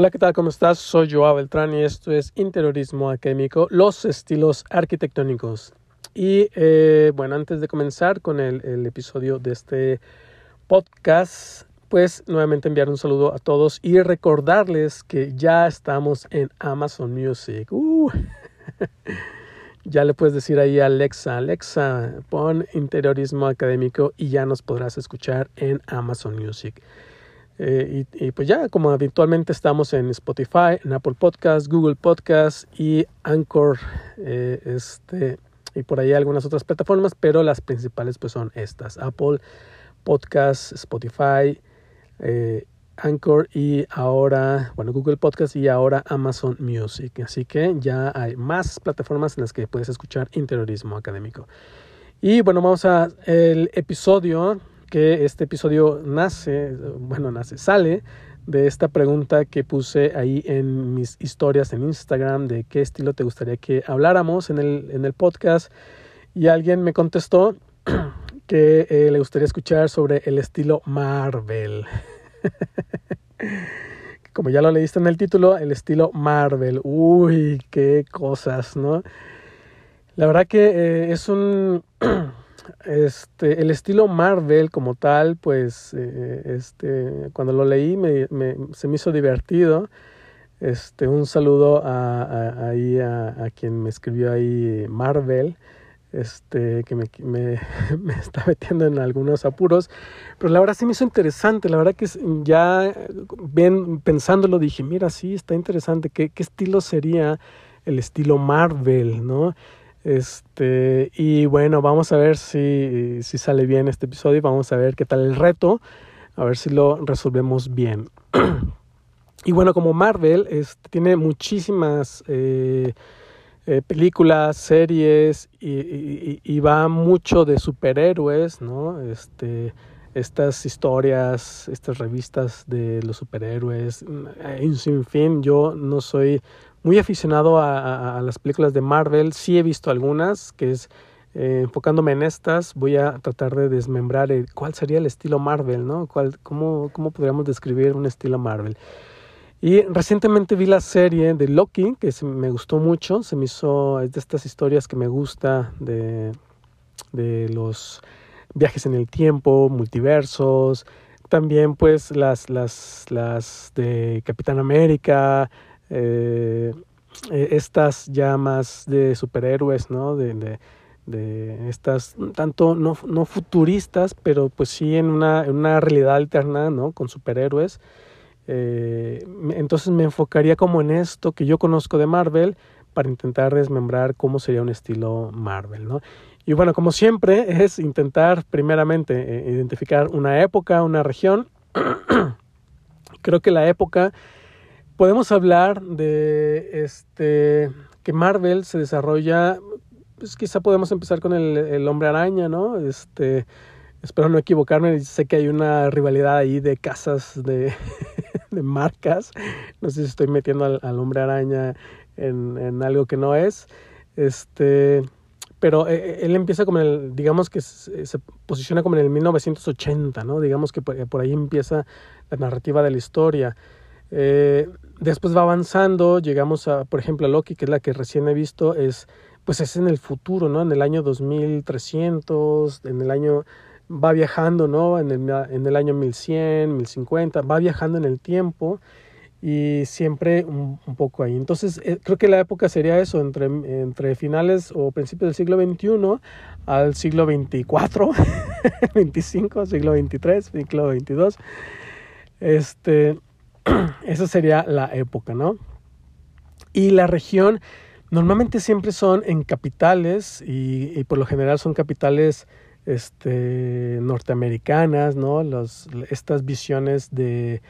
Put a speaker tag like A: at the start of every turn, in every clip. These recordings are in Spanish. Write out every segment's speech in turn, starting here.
A: Hola, ¿qué tal? ¿Cómo estás? Soy Joao Beltrán y esto es Interiorismo Académico, los estilos arquitectónicos. Y eh, bueno, antes de comenzar con el, el, episodio de este podcast, pues nuevamente enviar un saludo a todos y recordarles que ya estamos en Amazon Music. Uh. ya le puedes decir ahí a Alexa, Alexa, pon interiorismo académico y ya nos podrás escuchar en Amazon Music. Eh, y, pues ya, como habitualmente estamos en Spotify, en Apple Podcasts, Google Podcasts y Anchor, eh, este, y por ahí algunas otras plataformas, pero las principales pues son estas, Apple Podcasts, Spotify, eh, Anchor y ahora, bueno, Google Podcasts y ahora Amazon Music. Así que ya hay más plataformas en las que puedes escuchar interiorismo académico. Y bueno, vamos a el episodio que este episodio nace, bueno, nace, sale de esta pregunta que puse ahí en mis historias en Instagram de qué estilo te gustaría que habláramos en el, en el podcast. Y alguien me contestó que eh, le gustaría escuchar sobre el estilo Marvel. Como ya lo leíste en el título, el estilo Marvel. Uy, qué cosas, ¿no? La verdad que eh, es un Este, el estilo Marvel como tal, pues, eh, este, cuando lo leí me, se me hizo divertido. Este, un saludo a, a, quien me escribió ahí Marvel, este, que me, está metiendo en algunos apuros, pero la verdad sí me hizo interesante, la verdad que ya ven, pensándolo dije, mira, sí, está interesante, ¿qué, qué estilo sería el estilo Marvel, ¿no? Este, y bueno, vamos a ver si, si sale bien este episodio. Vamos a ver qué tal el reto. A ver si lo resolvemos bien. y bueno, como Marvel este, tiene muchísimas eh, eh, películas, series y, y, va mucho de superhéroes, ¿no? Este, estas historias, estas revistas de los superhéroes, en sin fin. Yo no soy muy aficionado a, las películas de Marvel. Sí he visto algunas, que es eh, enfocándome en estas, voy a tratar de desmembrar cuál sería el estilo Marvel, ¿no? ¿Cuál, cómo, ¿Cómo podríamos describir un estilo Marvel? Y recientemente vi la serie de Loki, que me gustó mucho, se me hizo, es de estas historias que me gusta de, de los viajes en el tiempo, multiversos, también pues las, las, las de Capitán América, eh, e, estas llamas de superhéroes, ¿no? De, de, estas, tanto no, no, futuristas, pero pues sí en una, una realidad alterna, ¿no? Con superhéroes. Eh, entonces me enfocaría como en esto que yo conozco de Marvel para intentar desmembrar cómo sería un estilo Marvel, ¿no? Y bueno, como siempre, es intentar primeramente eh, identificar una época, una región. Creo que la época podemos hablar de este que Marvel se desarrolla, pues quizá podemos empezar con el, el hombre araña, ¿no? Este, espero no equivocarme, sé que hay una rivalidad ahí de casas de, de marcas, no sé si estoy metiendo al, al hombre araña en, en, algo que no es, este, pero eh, eh, él empieza como en el, digamos que se, posiciona como en el 1980, ¿no? Digamos que por, por ahí empieza la narrativa de la historia. Eh, después va avanzando, llegamos a, por ejemplo, a Loki, que es la que recién he visto, es, pues es en el futuro, ¿no? En el año 2300, en el año, va viajando, ¿no? En el, en el año 1100, 1050, va viajando en el tiempo y siempre un, poco ahí. Entonces, eh, creo que la época sería eso, entre, entre finales o principios del siglo XXI al siglo XXIV, 25, siglo XXIII, siglo XXII. Este, esa sería la época, ¿no? Y la región normalmente siempre son en capitales y, y por lo general son capitales este, norteamericanas, ¿no? Los, estas visiones de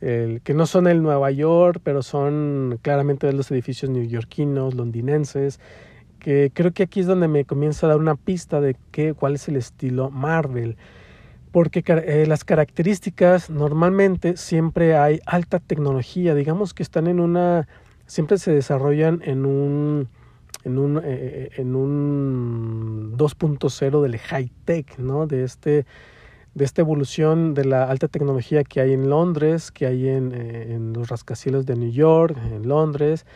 A: el, que no son el Nueva York, pero son claramente los edificios neoyorquinos, londinenses, que creo que aquí es donde me comienza a dar una pista de qué, cuál es el estilo Marvel porque eh, las características normalmente siempre hay alta tecnología, digamos que están en una, siempre se desarrollan en un, en un, eh, en un 2.0 del high tech, ¿no? De este, de esta evolución de la alta tecnología que hay en Londres, que hay en, eh, en los rascacielos de New York, en Londres,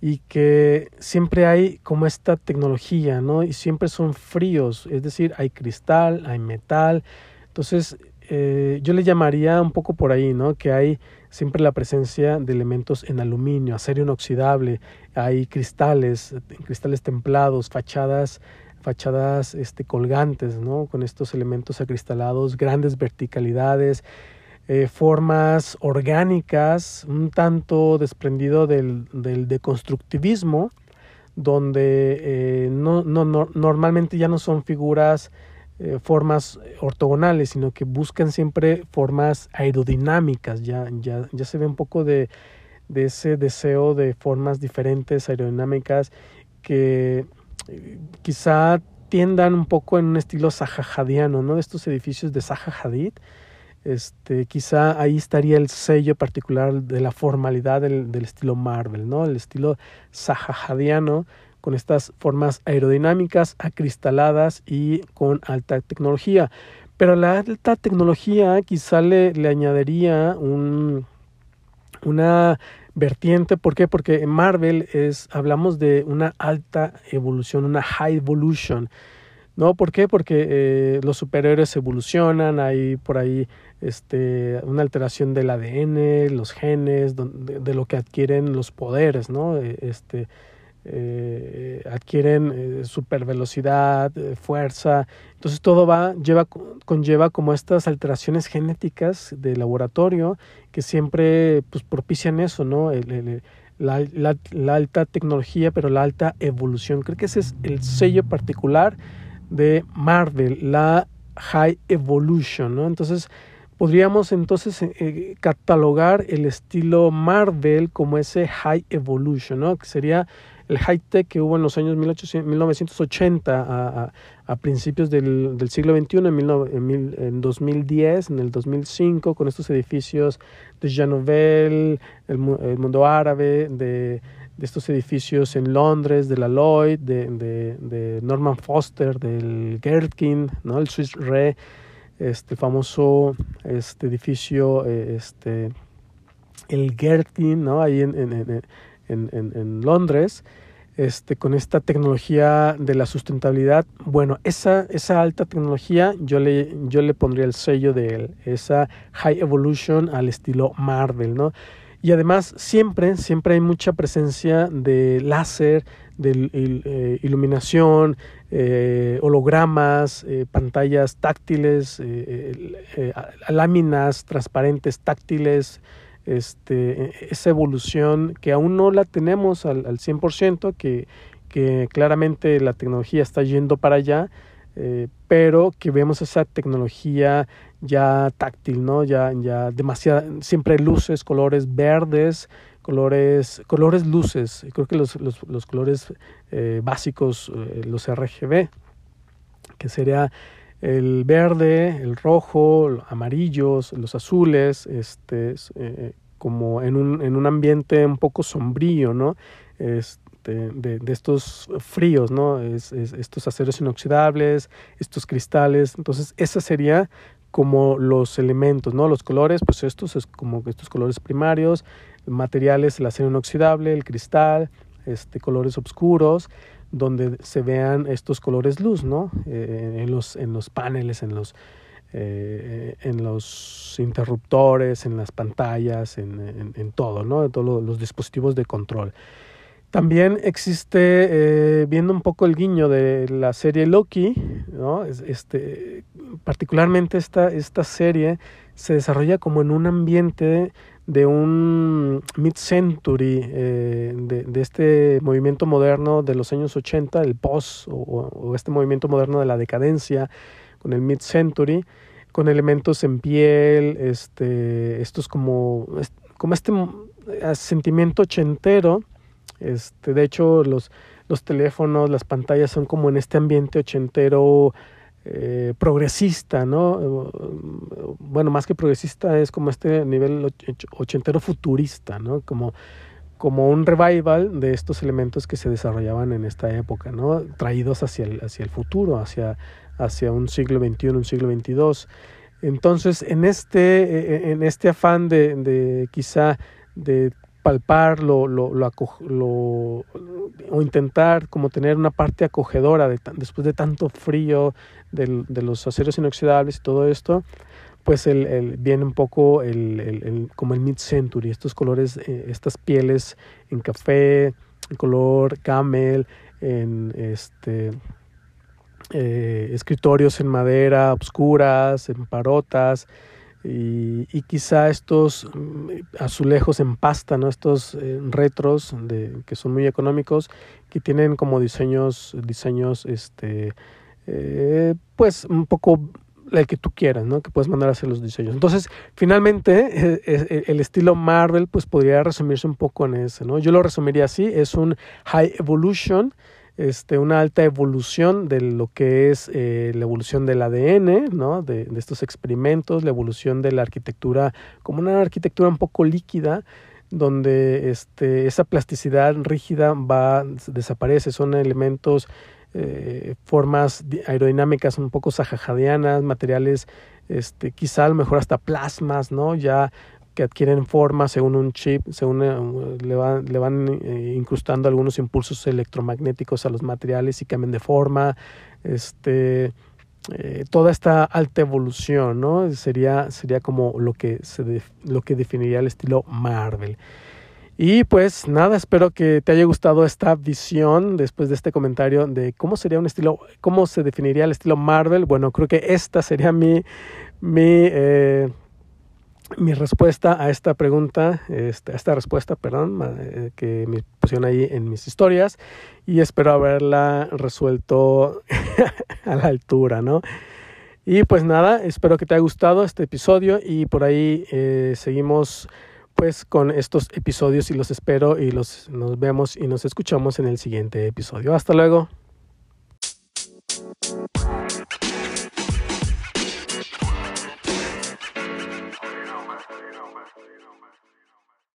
A: y que siempre hay como esta tecnología, ¿no? Y siempre son fríos, es decir, hay cristal, hay metal. Entonces, eh, yo le llamaría un poco por ahí, ¿no? Que hay siempre la presencia de elementos en aluminio, acero inoxidable, hay cristales, cristales templados, fachadas fachadas este, colgantes, ¿no? Con estos elementos acristalados, grandes verticalidades, eh, formas orgánicas, un tanto desprendido del, del deconstructivismo, donde eh, no, no, normalmente ya no son figuras, eh, formas ortogonales, sino que buscan siempre formas aerodinámicas, ya, ya, ya se ve un poco de, de ese deseo de formas diferentes, aerodinámicas, que quizá tiendan un poco en un estilo sahajadiano, ¿no? De estos edificios de Zaha Hadid, este, quizá ahí estaría el sello particular de la formalidad del, estilo Marvel, ¿no? El estilo sahajadiano con estas formas aerodinámicas, acristaladas y con alta tecnología. Pero la alta tecnología quizá le, le añadiría un, una vertiente, ¿por qué? Porque en Marvel es, hablamos de una alta evolución, una high evolution. ¿No? ¿Por qué? Porque eh, los superhéroes evolucionan, hay por ahí este, una alteración del ADN, los genes, de, lo que adquieren los poderes, ¿no? E, este, eh, adquieren eh, super velocidad, eh, fuerza. Entonces todo va, lleva, conlleva como estas alteraciones genéticas de laboratorio que siempre pues, propician eso, ¿no? la, la, alta tecnología, pero la alta evolución. Creo que ese es el sello particular de Marvel, la High Evolution, ¿no? Entonces, Podríamos entonces eh, catalogar el estilo Marvel como ese High Evolution, ¿no? que sería el high-tech que hubo en los años 1980 a, a, principios del, del, siglo XXI, en, en, 2010, en el 2005, con estos edificios de Jean Nouvel, el, mundo árabe, de, de, estos edificios en Londres, de la Lloyd, de, de, Norman Foster, del Gherkin, ¿no? el Swiss Re este famoso este edificio, eh, este, el Gertin, ¿no? ahí en, en, en, en, Londres, este, con esta tecnología de la sustentabilidad. Bueno, esa, esa alta tecnología yo le, yo le pondría el sello de esa high evolution al estilo Marvel, ¿no? Y además siempre, siempre hay mucha presencia de láser, de eh, iluminación, eh, hologramas, eh, pantallas táctiles, láminas transparentes táctiles, este, esa evolución que aún no la tenemos al, al 100%, que, que claramente la tecnología está yendo para allá, pero que vemos esa tecnología ya táctil, ¿no? Ya, ya demasiada, siempre luces, colores verdes, colores, colores luces, creo que los, los, los colores eh, básicos, eh, los RGB, que sería el verde, el rojo, amarillos, los azules, este, eh, como en un, en un ambiente un poco sombrío, ¿no? Este, de, de, estos fríos, ¿no? Es, estos aceros inoxidables, estos cristales. Entonces, esa sería como los elementos, ¿no? Los colores, pues estos es como estos colores primarios, materiales, el acero inoxidable, el cristal, este, colores oscuros, donde se vean estos colores luz, ¿no? Eh, en, los, en los paneles, en los, eh, en los interruptores, en las pantallas, en, en, todo, ¿no? En todos los dispositivos de control. También existe, eh, viendo un poco el guiño de la serie Loki, ¿no? este, particularmente esta, esta serie se desarrolla como en un ambiente de un mid-century, eh, de, de, este movimiento moderno de los años 80, el post o este movimiento moderno de la decadencia, con el mid-century, con elementos en piel, este, estos como, como este eh, sentimiento ochentero este, de hecho, los, los teléfonos, las pantallas son como en este ambiente ochentero eh, progresista, ¿no? Bueno, más que progresista es como este nivel ochentero futurista, ¿no? Como, como un revival de estos elementos que se desarrollaban en esta época, ¿no? Traídos hacia el, hacia el futuro, hacia, hacia un siglo XXI, un siglo XXII. Entonces, en este, e, e, en este afán de, de quizá de palpar lo, lo, lo, o intentar como tener una parte acogedora de, después de tanto frío de los aceros inoxidables y todo esto, pues el, el, viene un poco el, el, como el mid-century, estos colores, eh, estas pieles en café, en color camel, en este eh, escritorios en madera oscuras, en parotas, y, quizá estos mm, azulejos en pasta, ¿no? estos eh, retros que son muy económicos, que tienen como diseños, diseños este, eh, pues un poco el que tú quieras, ¿no? Que puedes mandar a hacer los diseños. Entonces, finalmente, el estilo Marvel, pues podría resumirse un poco en ese, ¿no? Yo lo resumiría así, es un high evolution, este, una alta evolución de lo que es eh, la evolución del ADN, ¿no? De, de, estos experimentos, la evolución de la arquitectura como una arquitectura un poco líquida, donde este, esa plasticidad rígida va, desaparece, son elementos, eh, formas aerodinámicas un poco sajajadianas, materiales este, quizá a lo mejor hasta plasmas, ¿no? Ya que adquieren forma según un chip, según eh, le, van, le van eh, incrustando algunos impulsos electromagnéticos a los materiales y cambian de forma, este, eh, toda esta alta evolución, ¿no? Sería, sería como lo que, se lo que definiría el estilo Marvel. Y pues nada, espero que te haya gustado esta visión después de este comentario de cómo sería un estilo, cómo se definiría el estilo Marvel. Bueno, creo que esta sería mi, mi mi respuesta a esta pregunta, esta, esta respuesta, perdón, eh, que me pusieron ahí en mis historias y espero haberla resuelto a la altura, ¿no? Y pues nada, espero que te haya gustado este episodio y por ahí eh, seguimos pues con estos episodios y los espero y los nos vemos y nos escuchamos en el siguiente episodio. Hasta luego.